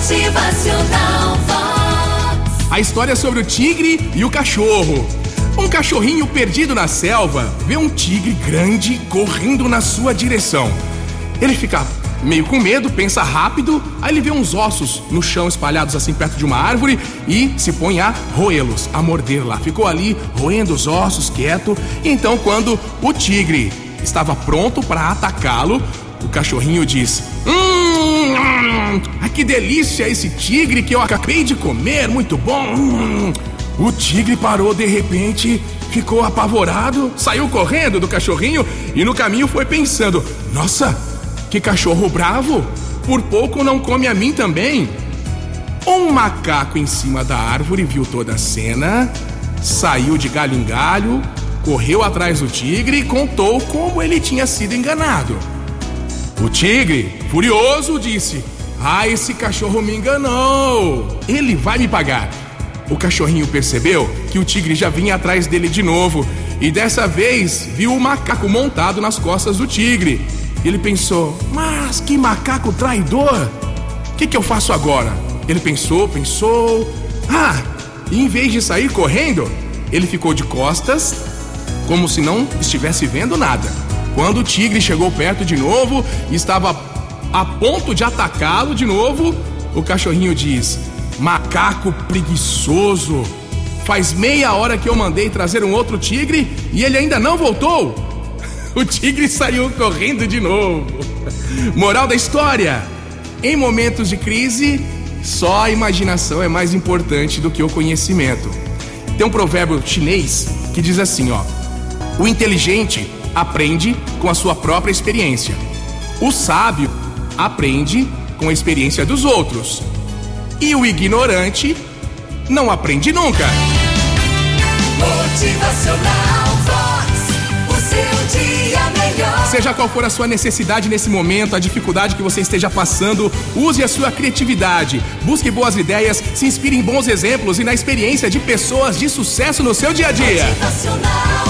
Motivacional Vox. A história é sobre o tigre e o cachorro. Um cachorrinho perdido na selva vê um tigre grande correndo na sua direção. Ele fica meio com medo, pensa rápido, aí ele vê uns ossos no chão espalhados assim perto de uma árvore e se põe a roê-los, a morder lá. Ficou ali roendo os ossos, quieto. Então, quando o tigre estava pronto para atacá-lo, o cachorrinho disse: Hum, hum, que delícia esse tigre que eu acabei de comer, muito bom. O tigre parou de repente, ficou apavorado, saiu correndo do cachorrinho e no caminho foi pensando: Nossa, que cachorro bravo! Por pouco não come a mim também. Um macaco em cima da árvore viu toda a cena, saiu de galho em galho, correu atrás do tigre e contou como ele tinha sido enganado. O tigre, furioso, disse: Ah, esse cachorro me enganou! Ele vai me pagar. O cachorrinho percebeu que o tigre já vinha atrás dele de novo e dessa vez viu o macaco montado nas costas do tigre. Ele pensou: Mas que macaco traidor! O que, que eu faço agora? Ele pensou, pensou. Ah! Em vez de sair correndo, ele ficou de costas, como se não estivesse vendo nada. Quando o tigre chegou perto de novo e estava a ponto de atacá-lo de novo, o cachorrinho diz: Macaco preguiçoso! Faz meia hora que eu mandei trazer um outro tigre e ele ainda não voltou! o tigre saiu correndo de novo. Moral da história: em momentos de crise, só a imaginação é mais importante do que o conhecimento. Tem um provérbio chinês que diz assim, ó: O inteligente aprende com a sua própria experiência. O sábio aprende com a experiência dos outros. E o ignorante não aprende nunca. Motivacional Seja qual for a sua necessidade nesse momento, a dificuldade que você esteja passando, use a sua criatividade. Busque boas ideias, se inspire em bons exemplos e na experiência de pessoas de sucesso no seu dia a dia. Motivacional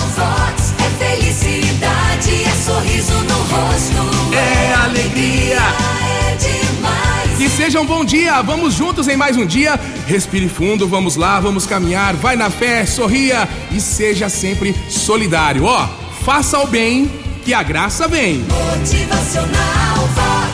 demais. Que seja um bom dia, vamos juntos em mais um dia. Respire fundo, vamos lá, vamos caminhar. Vai na fé, sorria e seja sempre solidário. Ó, faça o bem que a graça vem. Motivacional.